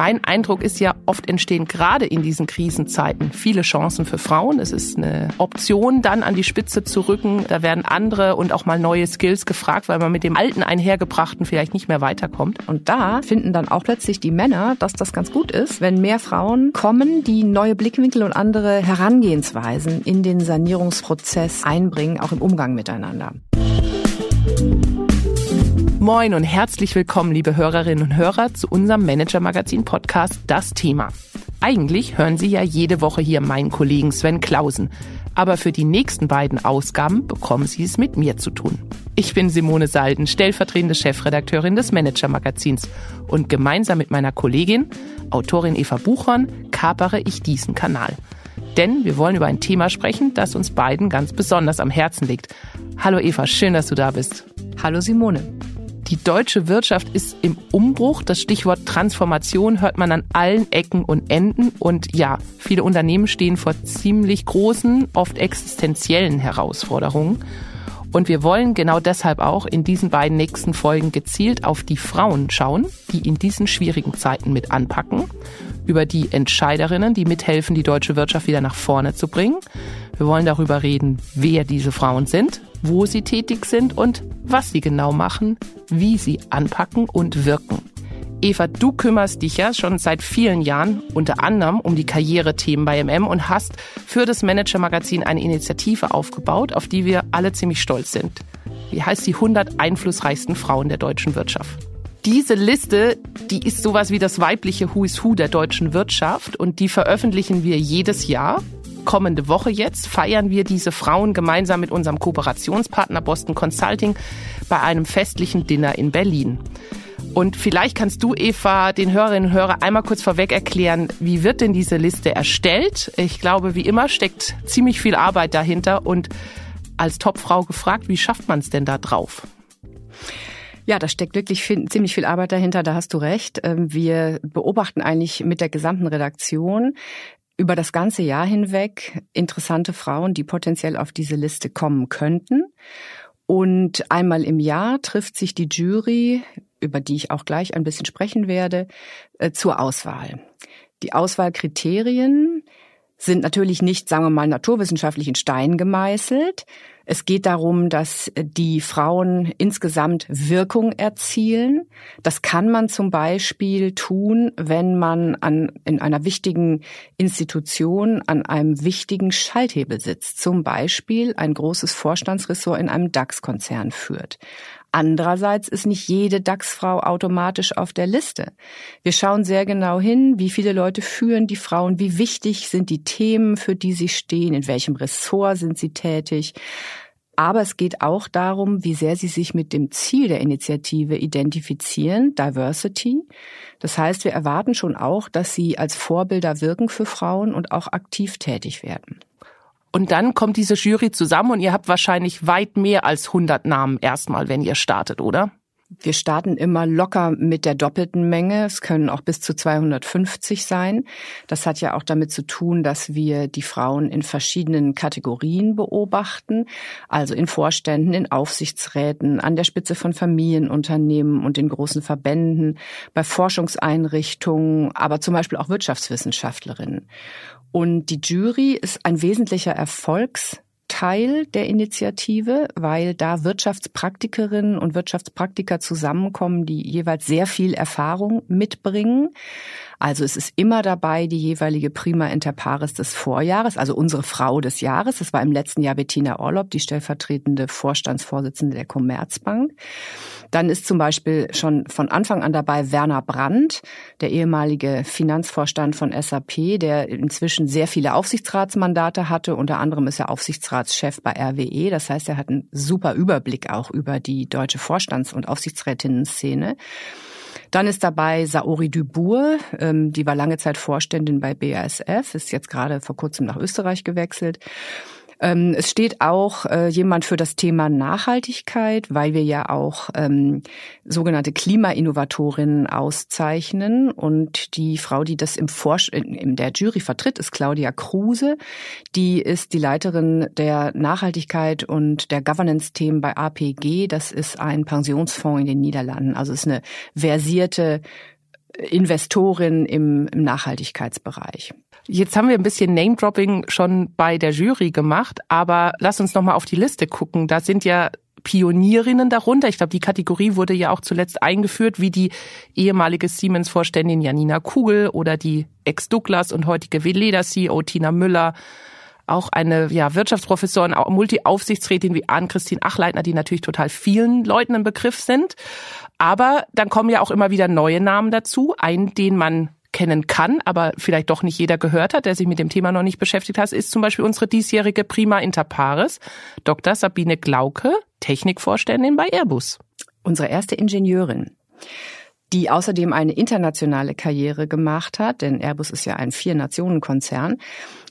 Mein Eindruck ist ja, oft entstehen gerade in diesen Krisenzeiten viele Chancen für Frauen. Es ist eine Option, dann an die Spitze zu rücken. Da werden andere und auch mal neue Skills gefragt, weil man mit dem alten einhergebrachten vielleicht nicht mehr weiterkommt. Und da finden dann auch plötzlich die Männer, dass das ganz gut ist, wenn mehr Frauen kommen, die neue Blickwinkel und andere Herangehensweisen in den Sanierungsprozess einbringen, auch im Umgang miteinander. Moin und herzlich willkommen, liebe Hörerinnen und Hörer, zu unserem Manager-Magazin-Podcast Das Thema. Eigentlich hören Sie ja jede Woche hier meinen Kollegen Sven Klausen. Aber für die nächsten beiden Ausgaben bekommen Sie es mit mir zu tun. Ich bin Simone Salden, stellvertretende Chefredakteurin des Manager-Magazins. Und gemeinsam mit meiner Kollegin, Autorin Eva Buchhorn, kapere ich diesen Kanal. Denn wir wollen über ein Thema sprechen, das uns beiden ganz besonders am Herzen liegt. Hallo Eva, schön, dass du da bist. Hallo Simone. Die deutsche Wirtschaft ist im Umbruch. Das Stichwort Transformation hört man an allen Ecken und Enden. Und ja, viele Unternehmen stehen vor ziemlich großen, oft existenziellen Herausforderungen. Und wir wollen genau deshalb auch in diesen beiden nächsten Folgen gezielt auf die Frauen schauen, die in diesen schwierigen Zeiten mit anpacken, über die Entscheiderinnen, die mithelfen, die deutsche Wirtschaft wieder nach vorne zu bringen. Wir wollen darüber reden, wer diese Frauen sind, wo sie tätig sind und was sie genau machen, wie sie anpacken und wirken. Eva, du kümmerst dich ja schon seit vielen Jahren unter anderem um die Karrierethemen bei MM und hast für das Manager-Magazin eine Initiative aufgebaut, auf die wir alle ziemlich stolz sind. Wie heißt die 100 einflussreichsten Frauen der deutschen Wirtschaft? Diese Liste, die ist sowas wie das weibliche Who is Who der deutschen Wirtschaft und die veröffentlichen wir jedes Jahr kommende Woche jetzt feiern wir diese Frauen gemeinsam mit unserem Kooperationspartner Boston Consulting bei einem festlichen Dinner in Berlin. Und vielleicht kannst du, Eva, den Hörerinnen und Hörern einmal kurz vorweg erklären, wie wird denn diese Liste erstellt? Ich glaube, wie immer steckt ziemlich viel Arbeit dahinter und als Topfrau gefragt, wie schafft man es denn da drauf? Ja, da steckt wirklich viel, ziemlich viel Arbeit dahinter, da hast du recht. Ähm, wir beobachten eigentlich mit der gesamten Redaktion, über das ganze Jahr hinweg interessante Frauen, die potenziell auf diese Liste kommen könnten. Und einmal im Jahr trifft sich die Jury, über die ich auch gleich ein bisschen sprechen werde, äh, zur Auswahl. Die Auswahlkriterien sind natürlich nicht, sagen wir mal, naturwissenschaftlich in Stein gemeißelt, es geht darum, dass die Frauen insgesamt Wirkung erzielen. Das kann man zum Beispiel tun, wenn man an, in einer wichtigen Institution an einem wichtigen Schalthebel sitzt. Zum Beispiel ein großes Vorstandsressort in einem DAX-Konzern führt. Andererseits ist nicht jede DAX-Frau automatisch auf der Liste. Wir schauen sehr genau hin, wie viele Leute führen die Frauen, wie wichtig sind die Themen, für die sie stehen, in welchem Ressort sind sie tätig. Aber es geht auch darum, wie sehr sie sich mit dem Ziel der Initiative identifizieren, Diversity. Das heißt, wir erwarten schon auch, dass sie als Vorbilder wirken für Frauen und auch aktiv tätig werden. Und dann kommt diese Jury zusammen und ihr habt wahrscheinlich weit mehr als 100 Namen erstmal, wenn ihr startet, oder? Wir starten immer locker mit der doppelten Menge. Es können auch bis zu 250 sein. Das hat ja auch damit zu tun, dass wir die Frauen in verschiedenen Kategorien beobachten. Also in Vorständen, in Aufsichtsräten, an der Spitze von Familienunternehmen und in großen Verbänden, bei Forschungseinrichtungen, aber zum Beispiel auch Wirtschaftswissenschaftlerinnen. Und die Jury ist ein wesentlicher Erfolgs Teil der Initiative, weil da Wirtschaftspraktikerinnen und Wirtschaftspraktiker zusammenkommen, die jeweils sehr viel Erfahrung mitbringen. Also es ist immer dabei die jeweilige Prima Inter Pares des Vorjahres, also unsere Frau des Jahres. Das war im letzten Jahr Bettina Orlob, die stellvertretende Vorstandsvorsitzende der Commerzbank. Dann ist zum Beispiel schon von Anfang an dabei Werner Brandt, der ehemalige Finanzvorstand von SAP, der inzwischen sehr viele Aufsichtsratsmandate hatte. Unter anderem ist er Aufsichtsratschef bei RWE. Das heißt, er hat einen super Überblick auch über die deutsche Vorstands- und Aufsichtsrätinnen-Szene. Dann ist dabei Saori Dubourg, ähm, die war lange Zeit Vorständin bei BASF, ist jetzt gerade vor kurzem nach Österreich gewechselt. Ähm, es steht auch äh, jemand für das Thema Nachhaltigkeit, weil wir ja auch ähm, sogenannte Klimainnovatorinnen auszeichnen. Und die Frau, die das im Forsch in der Jury vertritt, ist Claudia Kruse. Die ist die Leiterin der Nachhaltigkeit und der Governance-Themen bei APG. Das ist ein Pensionsfonds in den Niederlanden. Also ist eine versierte Investorin im, im Nachhaltigkeitsbereich. Jetzt haben wir ein bisschen Name-Dropping schon bei der Jury gemacht, aber lass uns noch mal auf die Liste gucken. Da sind ja Pionierinnen darunter. Ich glaube, die Kategorie wurde ja auch zuletzt eingeführt, wie die ehemalige Siemens-Vorständin Janina Kugel oder die Ex-Douglas und heutige Veleda-CEO Tina Müller. Auch eine ja, Wirtschaftsprofessorin, Multi-Aufsichtsrätin wie Ann-Christine Achleitner, die natürlich total vielen Leuten im Begriff sind. Aber dann kommen ja auch immer wieder neue Namen dazu. Einen, den man kennen kann, aber vielleicht doch nicht jeder gehört hat, der sich mit dem Thema noch nicht beschäftigt hat, ist zum Beispiel unsere diesjährige Prima Inter Pares, Dr. Sabine Glauke, Technikvorständin bei Airbus. Unsere erste Ingenieurin die außerdem eine internationale Karriere gemacht hat, denn Airbus ist ja ein Vier-Nationen-Konzern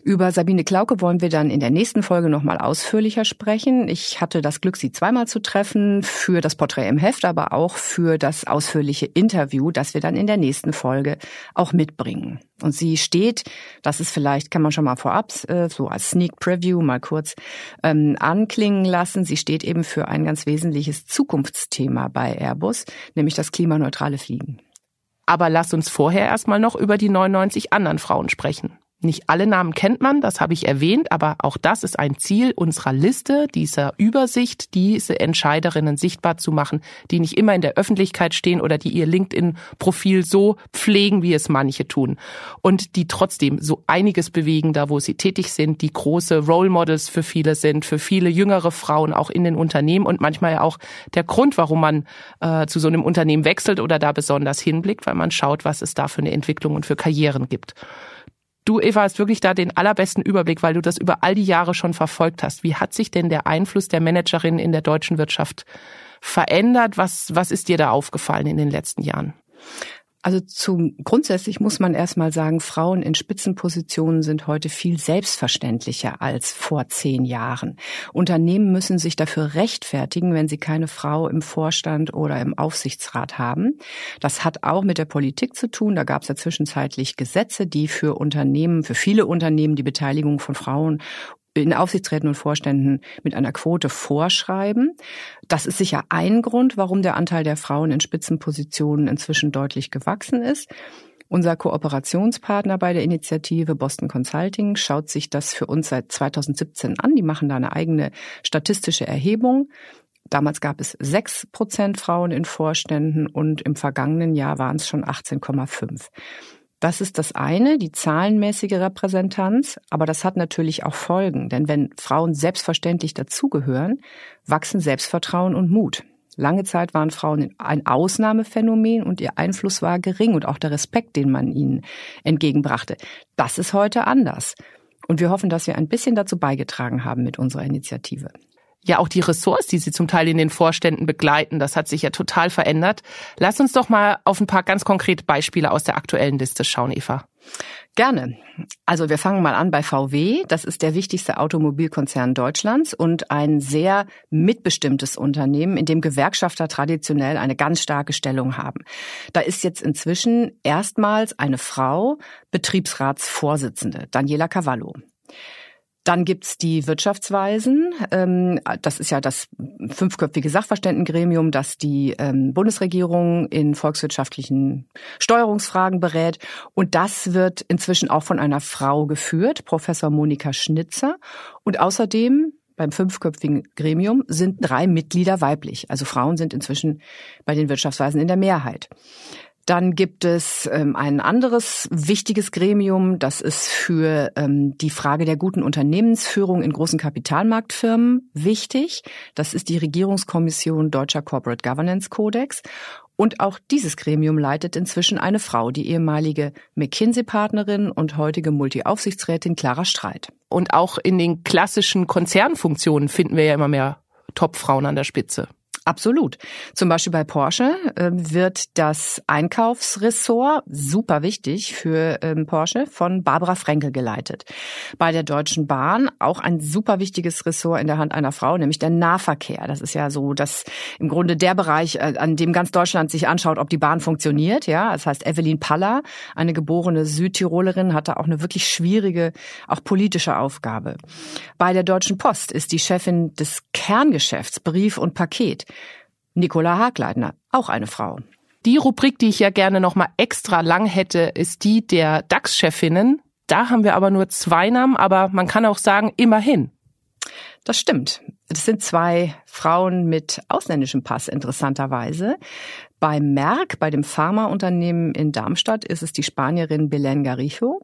über Sabine Klauke wollen wir dann in der nächsten Folge nochmal ausführlicher sprechen. Ich hatte das Glück, sie zweimal zu treffen, für das Porträt im Heft, aber auch für das ausführliche Interview, das wir dann in der nächsten Folge auch mitbringen. Und sie steht, das ist vielleicht, kann man schon mal vorab, äh, so als Sneak Preview mal kurz ähm, anklingen lassen, sie steht eben für ein ganz wesentliches Zukunftsthema bei Airbus, nämlich das klimaneutrale Fliegen. Aber lass uns vorher erstmal noch über die 99 anderen Frauen sprechen. Nicht alle Namen kennt man, das habe ich erwähnt, aber auch das ist ein Ziel unserer Liste, dieser Übersicht, diese Entscheiderinnen sichtbar zu machen, die nicht immer in der Öffentlichkeit stehen oder die ihr LinkedIn-Profil so pflegen, wie es manche tun. Und die trotzdem so einiges bewegen, da wo sie tätig sind, die große Role Models für viele sind, für viele jüngere Frauen auch in den Unternehmen und manchmal auch der Grund, warum man äh, zu so einem Unternehmen wechselt oder da besonders hinblickt, weil man schaut, was es da für eine Entwicklung und für Karrieren gibt. Du, Eva, hast wirklich da den allerbesten Überblick, weil du das über all die Jahre schon verfolgt hast. Wie hat sich denn der Einfluss der Managerin in der deutschen Wirtschaft verändert? Was, was ist dir da aufgefallen in den letzten Jahren? Also zum grundsätzlich muss man erstmal sagen, Frauen in Spitzenpositionen sind heute viel selbstverständlicher als vor zehn Jahren. Unternehmen müssen sich dafür rechtfertigen, wenn sie keine Frau im Vorstand oder im Aufsichtsrat haben. Das hat auch mit der Politik zu tun. Da gab es ja zwischenzeitlich Gesetze, die für Unternehmen, für viele Unternehmen die Beteiligung von Frauen in Aufsichtsräten und Vorständen mit einer Quote vorschreiben. Das ist sicher ein Grund, warum der Anteil der Frauen in Spitzenpositionen inzwischen deutlich gewachsen ist. Unser Kooperationspartner bei der Initiative Boston Consulting schaut sich das für uns seit 2017 an. Die machen da eine eigene statistische Erhebung. Damals gab es sechs Prozent Frauen in Vorständen und im vergangenen Jahr waren es schon 18,5. Das ist das eine, die zahlenmäßige Repräsentanz, aber das hat natürlich auch Folgen, denn wenn Frauen selbstverständlich dazugehören, wachsen Selbstvertrauen und Mut. Lange Zeit waren Frauen ein Ausnahmephänomen und ihr Einfluss war gering und auch der Respekt, den man ihnen entgegenbrachte. Das ist heute anders. Und wir hoffen, dass wir ein bisschen dazu beigetragen haben mit unserer Initiative ja auch die Ressorts, die sie zum Teil in den Vorständen begleiten. Das hat sich ja total verändert. Lass uns doch mal auf ein paar ganz konkrete Beispiele aus der aktuellen Liste schauen, Eva. Gerne. Also wir fangen mal an bei VW. Das ist der wichtigste Automobilkonzern Deutschlands und ein sehr mitbestimmtes Unternehmen, in dem Gewerkschafter traditionell eine ganz starke Stellung haben. Da ist jetzt inzwischen erstmals eine Frau Betriebsratsvorsitzende, Daniela Cavallo. Dann gibt's die Wirtschaftsweisen. Ähm, das ist ja das fünfköpfige Sachverständengremium, das die ähm, Bundesregierung in volkswirtschaftlichen Steuerungsfragen berät. Und das wird inzwischen auch von einer Frau geführt, Professor Monika Schnitzer. Und außerdem beim fünfköpfigen Gremium sind drei Mitglieder weiblich. Also Frauen sind inzwischen bei den Wirtschaftsweisen in der Mehrheit. Dann gibt es ähm, ein anderes wichtiges Gremium, das ist für ähm, die Frage der guten Unternehmensführung in großen Kapitalmarktfirmen wichtig. Das ist die Regierungskommission Deutscher Corporate Governance Codex. Und auch dieses Gremium leitet inzwischen eine Frau, die ehemalige McKinsey-Partnerin und heutige Multi-Aufsichtsrätin Clara Streit. Und auch in den klassischen Konzernfunktionen finden wir ja immer mehr Top-Frauen an der Spitze. Absolut. Zum Beispiel bei Porsche äh, wird das Einkaufsressort, super wichtig für ähm, Porsche, von Barbara Frenkel geleitet. Bei der Deutschen Bahn auch ein super wichtiges Ressort in der Hand einer Frau, nämlich der Nahverkehr. Das ist ja so, dass im Grunde der Bereich, äh, an dem ganz Deutschland sich anschaut, ob die Bahn funktioniert. Ja, das heißt, Evelyn Paller, eine geborene Südtirolerin, hat da auch eine wirklich schwierige, auch politische Aufgabe. Bei der Deutschen Post ist die Chefin des Kerngeschäfts Brief und Paket. Nicola Hagleitner, auch eine Frau. Die Rubrik, die ich ja gerne noch mal extra lang hätte, ist die der DAX-Chefinnen. Da haben wir aber nur zwei Namen, aber man kann auch sagen, immerhin. Das stimmt. Das sind zwei Frauen mit ausländischem Pass, interessanterweise. Bei Merck, bei dem Pharmaunternehmen in Darmstadt, ist es die Spanierin Belén Garijo.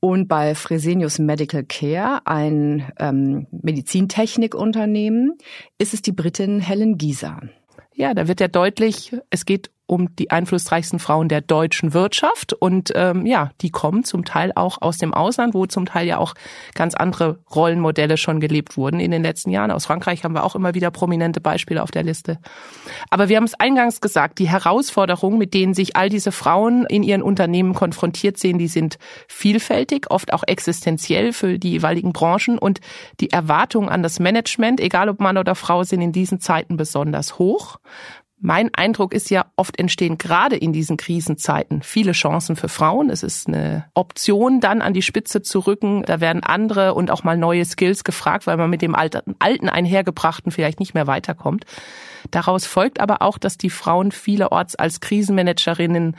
Und bei Fresenius Medical Care, ein ähm, Medizintechnikunternehmen, ist es die Britin Helen Gieser. Ja, da wird ja deutlich, es geht um die einflussreichsten Frauen der deutschen Wirtschaft. Und ähm, ja, die kommen zum Teil auch aus dem Ausland, wo zum Teil ja auch ganz andere Rollenmodelle schon gelebt wurden in den letzten Jahren. Aus Frankreich haben wir auch immer wieder prominente Beispiele auf der Liste. Aber wir haben es eingangs gesagt, die Herausforderungen, mit denen sich all diese Frauen in ihren Unternehmen konfrontiert sehen, die sind vielfältig, oft auch existenziell für die jeweiligen Branchen. Und die Erwartungen an das Management, egal ob Mann oder Frau, sind in diesen Zeiten besonders hoch. Mein Eindruck ist ja, oft entstehen gerade in diesen Krisenzeiten viele Chancen für Frauen. Es ist eine Option, dann an die Spitze zu rücken. Da werden andere und auch mal neue Skills gefragt, weil man mit dem alten einhergebrachten vielleicht nicht mehr weiterkommt. Daraus folgt aber auch, dass die Frauen vielerorts als Krisenmanagerinnen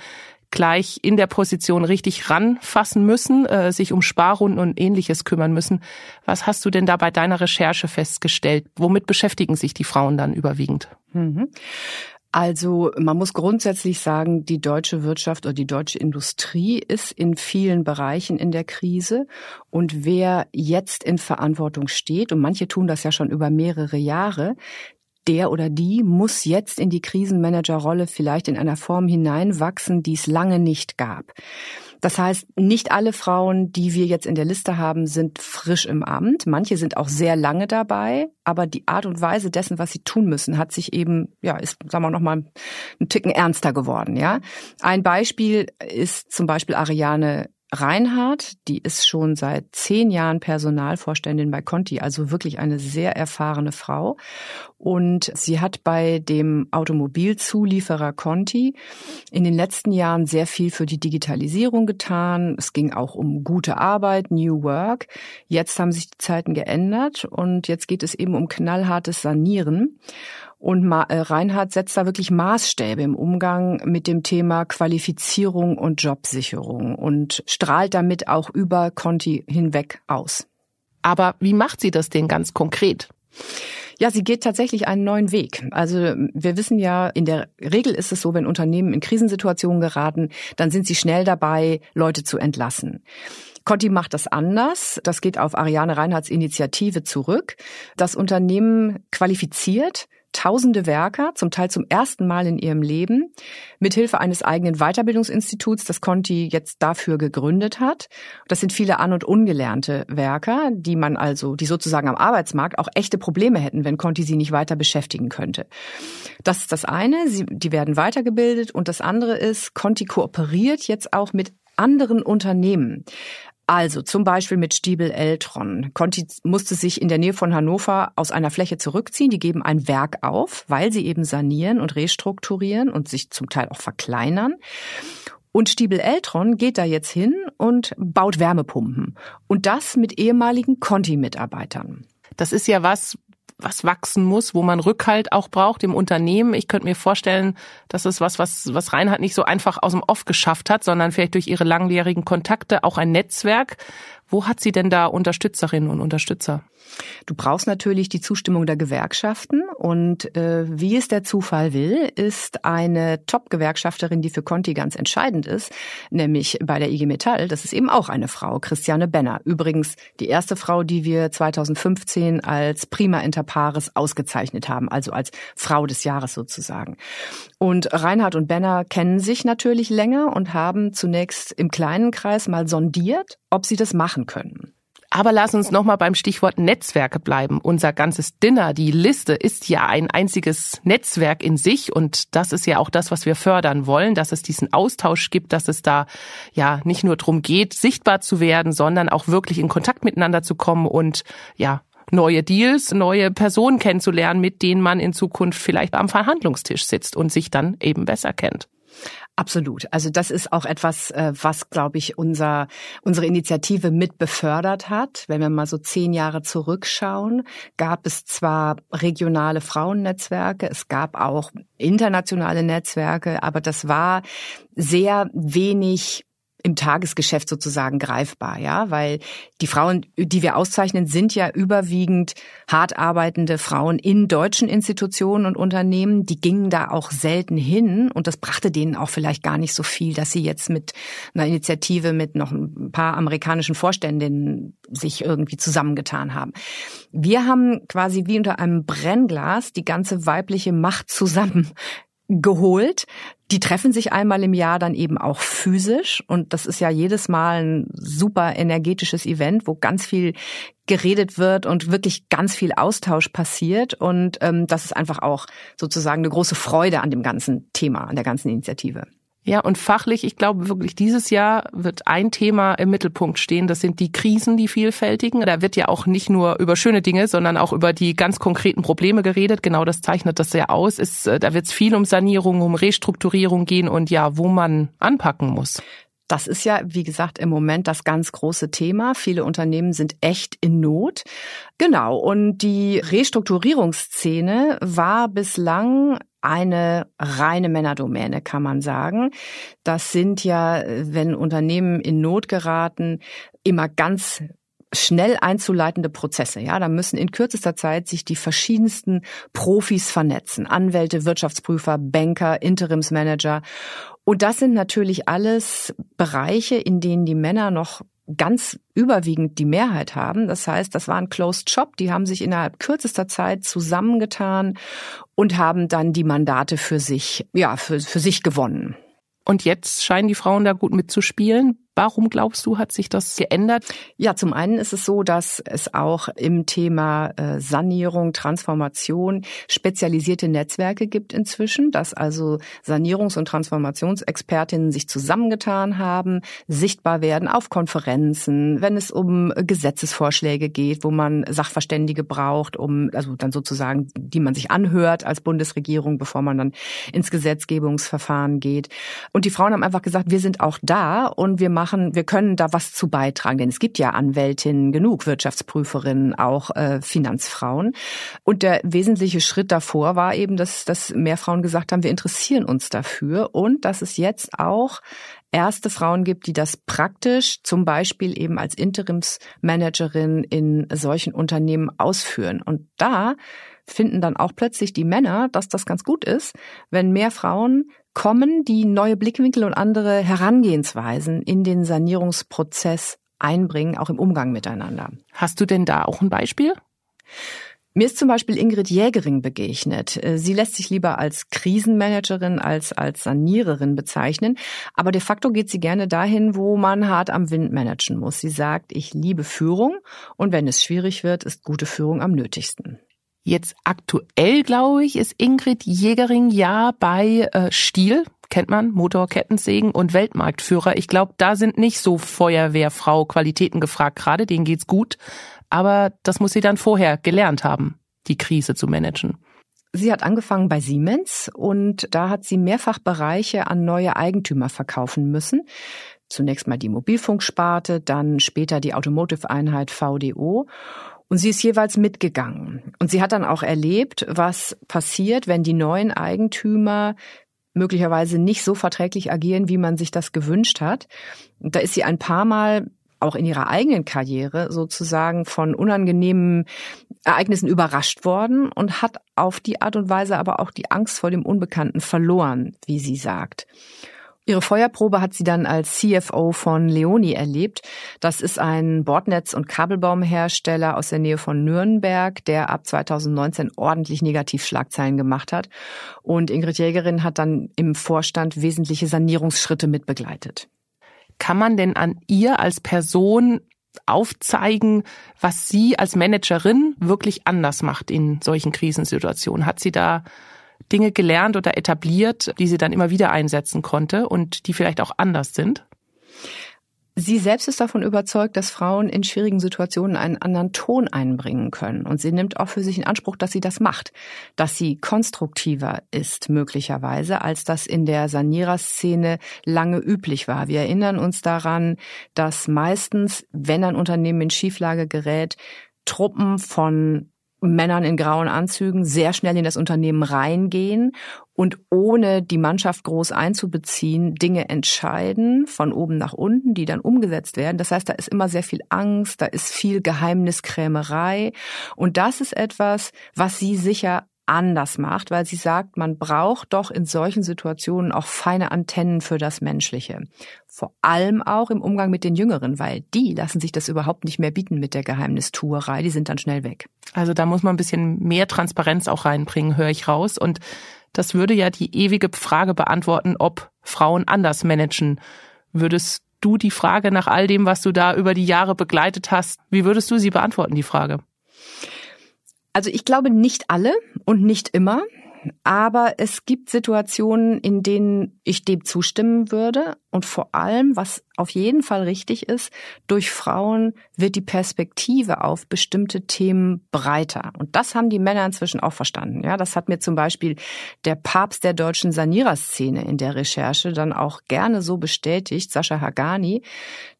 gleich in der Position richtig ranfassen müssen, äh, sich um Sparrunden und ähnliches kümmern müssen. Was hast du denn da bei deiner Recherche festgestellt? Womit beschäftigen sich die Frauen dann überwiegend? Mhm. Also man muss grundsätzlich sagen, die deutsche Wirtschaft oder die deutsche Industrie ist in vielen Bereichen in der Krise. Und wer jetzt in Verantwortung steht, und manche tun das ja schon über mehrere Jahre, der oder die muss jetzt in die Krisenmanagerrolle vielleicht in einer Form hineinwachsen, die es lange nicht gab. Das heißt, nicht alle Frauen, die wir jetzt in der Liste haben, sind frisch im Amt. Manche sind auch sehr lange dabei, aber die Art und Weise dessen, was sie tun müssen, hat sich eben, ja, ist, sagen wir noch mal, ein Ticken ernster geworden, ja. Ein Beispiel ist zum Beispiel Ariane Reinhardt, die ist schon seit zehn Jahren Personalvorständin bei Conti, also wirklich eine sehr erfahrene Frau. Und sie hat bei dem Automobilzulieferer Conti in den letzten Jahren sehr viel für die Digitalisierung getan. Es ging auch um gute Arbeit, New Work. Jetzt haben sich die Zeiten geändert und jetzt geht es eben um knallhartes Sanieren. Und äh, Reinhard setzt da wirklich Maßstäbe im Umgang mit dem Thema Qualifizierung und Jobsicherung und strahlt damit auch über Conti hinweg aus. Aber wie macht sie das denn ganz konkret? Ja, sie geht tatsächlich einen neuen Weg. Also wir wissen ja, in der Regel ist es so, wenn Unternehmen in Krisensituationen geraten, dann sind sie schnell dabei, Leute zu entlassen. Conti macht das anders. Das geht auf Ariane Reinhards Initiative zurück. Das Unternehmen qualifiziert tausende Werker, zum Teil zum ersten Mal in ihrem Leben, mithilfe eines eigenen Weiterbildungsinstituts, das Conti jetzt dafür gegründet hat. Das sind viele an- und ungelernte Werker, die man also, die sozusagen am Arbeitsmarkt auch echte Probleme hätten, wenn Conti sie nicht weiter beschäftigen könnte. Das ist das eine, sie, die werden weitergebildet und das andere ist, Conti kooperiert jetzt auch mit anderen Unternehmen. Also zum Beispiel mit Stiebel Eltron. Conti musste sich in der Nähe von Hannover aus einer Fläche zurückziehen. Die geben ein Werk auf, weil sie eben sanieren und restrukturieren und sich zum Teil auch verkleinern. Und Stiebel Eltron geht da jetzt hin und baut Wärmepumpen. Und das mit ehemaligen Conti-Mitarbeitern. Das ist ja was, was wachsen muss, wo man Rückhalt auch braucht im Unternehmen. Ich könnte mir vorstellen, das ist was, was, was Reinhard nicht so einfach aus dem Off geschafft hat, sondern vielleicht durch ihre langjährigen Kontakte auch ein Netzwerk. Wo hat sie denn da Unterstützerinnen und Unterstützer? Du brauchst natürlich die Zustimmung der Gewerkschaften und äh, wie es der Zufall will, ist eine Top-Gewerkschafterin, die für Conti ganz entscheidend ist, nämlich bei der IG Metall, das ist eben auch eine Frau, Christiane Benner. Übrigens die erste Frau, die wir 2015 als Prima Inter Pares ausgezeichnet haben, also als Frau des Jahres sozusagen. Und Reinhard und Benner kennen sich natürlich länger und haben zunächst im kleinen Kreis mal sondiert, ob sie das machen können. Aber lass uns nochmal beim Stichwort Netzwerke bleiben. Unser ganzes Dinner, die Liste ist ja ein einziges Netzwerk in sich und das ist ja auch das, was wir fördern wollen, dass es diesen Austausch gibt, dass es da ja nicht nur darum geht, sichtbar zu werden, sondern auch wirklich in Kontakt miteinander zu kommen und ja, neue Deals, neue Personen kennenzulernen, mit denen man in Zukunft vielleicht am Verhandlungstisch sitzt und sich dann eben besser kennt. Absolut. Also das ist auch etwas, äh, was, glaube ich, unser, unsere Initiative mit befördert hat. Wenn wir mal so zehn Jahre zurückschauen, gab es zwar regionale Frauennetzwerke, es gab auch internationale Netzwerke, aber das war sehr wenig im Tagesgeschäft sozusagen greifbar, ja, weil die Frauen, die wir auszeichnen, sind ja überwiegend hart arbeitende Frauen in deutschen Institutionen und Unternehmen. Die gingen da auch selten hin und das brachte denen auch vielleicht gar nicht so viel, dass sie jetzt mit einer Initiative mit noch ein paar amerikanischen Vorständinnen sich irgendwie zusammengetan haben. Wir haben quasi wie unter einem Brennglas die ganze weibliche Macht zusammen geholt. Die treffen sich einmal im Jahr dann eben auch physisch und das ist ja jedes Mal ein super energetisches Event, wo ganz viel geredet wird und wirklich ganz viel Austausch passiert und ähm, das ist einfach auch sozusagen eine große Freude an dem ganzen Thema, an der ganzen Initiative. Ja, und fachlich, ich glaube wirklich, dieses Jahr wird ein Thema im Mittelpunkt stehen. Das sind die Krisen, die vielfältigen. Da wird ja auch nicht nur über schöne Dinge, sondern auch über die ganz konkreten Probleme geredet. Genau das zeichnet das sehr aus. Ist, äh, da wird es viel um Sanierung, um Restrukturierung gehen und ja, wo man anpacken muss. Das ist ja, wie gesagt, im Moment das ganz große Thema. Viele Unternehmen sind echt in Not. Genau. Und die Restrukturierungsszene war bislang eine reine Männerdomäne, kann man sagen. Das sind ja, wenn Unternehmen in Not geraten, immer ganz schnell einzuleitende Prozesse. Ja, da müssen in kürzester Zeit sich die verschiedensten Profis vernetzen. Anwälte, Wirtschaftsprüfer, Banker, Interimsmanager. Und das sind natürlich alles Bereiche, in denen die Männer noch ganz überwiegend die Mehrheit haben. Das heißt, das war ein Closed Shop. Die haben sich innerhalb kürzester Zeit zusammengetan und haben dann die Mandate für sich, ja, für, für sich gewonnen. Und jetzt scheinen die Frauen da gut mitzuspielen. Warum glaubst du, hat sich das geändert? Ja, zum einen ist es so, dass es auch im Thema äh, Sanierung, Transformation spezialisierte Netzwerke gibt inzwischen, dass also Sanierungs- und Transformationsexpertinnen sich zusammengetan haben, sichtbar werden auf Konferenzen, wenn es um Gesetzesvorschläge geht, wo man Sachverständige braucht, um also dann sozusagen, die man sich anhört als Bundesregierung, bevor man dann ins Gesetzgebungsverfahren geht. Und die Frauen haben einfach gesagt, wir sind auch da und wir machen machen, wir können da was zu beitragen, denn es gibt ja Anwältinnen genug, Wirtschaftsprüferinnen, auch äh, Finanzfrauen. Und der wesentliche Schritt davor war eben, dass, dass mehr Frauen gesagt haben, wir interessieren uns dafür und dass es jetzt auch erste Frauen gibt, die das praktisch zum Beispiel eben als Interimsmanagerin in solchen Unternehmen ausführen. Und da finden dann auch plötzlich die Männer, dass das ganz gut ist, wenn mehr Frauen kommen, die neue Blickwinkel und andere Herangehensweisen in den Sanierungsprozess einbringen, auch im Umgang miteinander. Hast du denn da auch ein Beispiel? Mir ist zum Beispiel Ingrid Jägering begegnet. Sie lässt sich lieber als Krisenmanagerin als als Saniererin bezeichnen, aber de facto geht sie gerne dahin, wo man hart am Wind managen muss. Sie sagt, ich liebe Führung und wenn es schwierig wird, ist gute Führung am nötigsten. Jetzt aktuell, glaube ich, ist Ingrid Jägering ja bei äh, Stiel, kennt man, Motorkettensägen und Weltmarktführer. Ich glaube, da sind nicht so Feuerwehrfrau Qualitäten gefragt gerade, denen geht's gut. Aber das muss sie dann vorher gelernt haben, die Krise zu managen. Sie hat angefangen bei Siemens und da hat sie mehrfach Bereiche an neue Eigentümer verkaufen müssen. Zunächst mal die Mobilfunksparte, dann später die Automotive-Einheit VDO. Und sie ist jeweils mitgegangen. Und sie hat dann auch erlebt, was passiert, wenn die neuen Eigentümer möglicherweise nicht so verträglich agieren, wie man sich das gewünscht hat. Und da ist sie ein paar Mal auch in ihrer eigenen Karriere sozusagen von unangenehmen Ereignissen überrascht worden und hat auf die Art und Weise aber auch die Angst vor dem Unbekannten verloren, wie sie sagt. Ihre Feuerprobe hat sie dann als CFO von Leoni erlebt. Das ist ein Bordnetz- und Kabelbaumhersteller aus der Nähe von Nürnberg, der ab 2019 ordentlich Negativschlagzeilen gemacht hat. Und Ingrid Jägerin hat dann im Vorstand wesentliche Sanierungsschritte mitbegleitet. Kann man denn an ihr als Person aufzeigen, was sie als Managerin wirklich anders macht in solchen Krisensituationen? Hat sie da Dinge gelernt oder etabliert, die sie dann immer wieder einsetzen konnte und die vielleicht auch anders sind? Sie selbst ist davon überzeugt, dass Frauen in schwierigen Situationen einen anderen Ton einbringen können. Und sie nimmt auch für sich in Anspruch, dass sie das macht. Dass sie konstruktiver ist, möglicherweise, als das in der Sanierer-Szene lange üblich war. Wir erinnern uns daran, dass meistens, wenn ein Unternehmen in Schieflage gerät, Truppen von Männern in grauen Anzügen sehr schnell in das Unternehmen reingehen und ohne die Mannschaft groß einzubeziehen, Dinge entscheiden von oben nach unten, die dann umgesetzt werden. Das heißt, da ist immer sehr viel Angst, da ist viel Geheimniskrämerei. Und das ist etwas, was Sie sicher anders macht, weil sie sagt, man braucht doch in solchen Situationen auch feine Antennen für das Menschliche. Vor allem auch im Umgang mit den Jüngeren, weil die lassen sich das überhaupt nicht mehr bieten mit der Geheimnistuerei, die sind dann schnell weg. Also da muss man ein bisschen mehr Transparenz auch reinbringen, höre ich raus. Und das würde ja die ewige Frage beantworten, ob Frauen anders managen. Würdest du die Frage nach all dem, was du da über die Jahre begleitet hast, wie würdest du sie beantworten, die Frage? Also ich glaube nicht alle und nicht immer. Aber es gibt Situationen, in denen ich dem zustimmen würde. Und vor allem, was auf jeden Fall richtig ist, durch Frauen wird die Perspektive auf bestimmte Themen breiter. Und das haben die Männer inzwischen auch verstanden. Ja, das hat mir zum Beispiel der Papst der deutschen Saniererszene in der Recherche dann auch gerne so bestätigt, Sascha Hagani.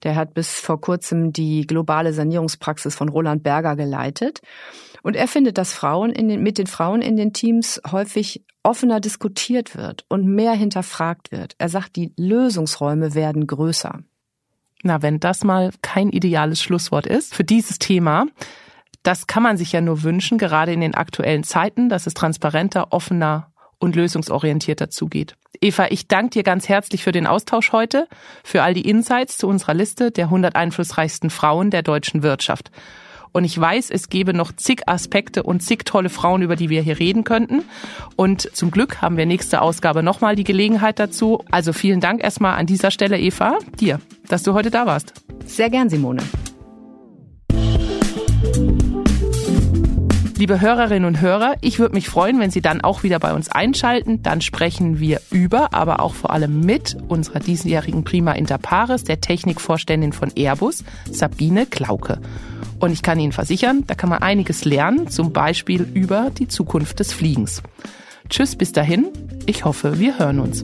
Der hat bis vor kurzem die globale Sanierungspraxis von Roland Berger geleitet. Und er findet, dass Frauen in den, mit den Frauen in den Teams häufig offener diskutiert wird und mehr hinterfragt wird. Er sagt, die Lösungsräume werden größer. Na, wenn das mal kein ideales Schlusswort ist für dieses Thema, das kann man sich ja nur wünschen, gerade in den aktuellen Zeiten, dass es transparenter, offener und lösungsorientierter zugeht. Eva, ich danke dir ganz herzlich für den Austausch heute, für all die Insights zu unserer Liste der 100 einflussreichsten Frauen der deutschen Wirtschaft. Und ich weiß, es gäbe noch zig Aspekte und zig tolle Frauen, über die wir hier reden könnten. Und zum Glück haben wir nächste Ausgabe nochmal die Gelegenheit dazu. Also vielen Dank erstmal an dieser Stelle, Eva, dir, dass du heute da warst. Sehr gern, Simone. Liebe Hörerinnen und Hörer, ich würde mich freuen, wenn Sie dann auch wieder bei uns einschalten. Dann sprechen wir über, aber auch vor allem mit unserer diesjährigen Prima Inter Pares, der Technikvorständin von Airbus, Sabine Klauke. Und ich kann Ihnen versichern, da kann man einiges lernen, zum Beispiel über die Zukunft des Fliegens. Tschüss, bis dahin. Ich hoffe, wir hören uns.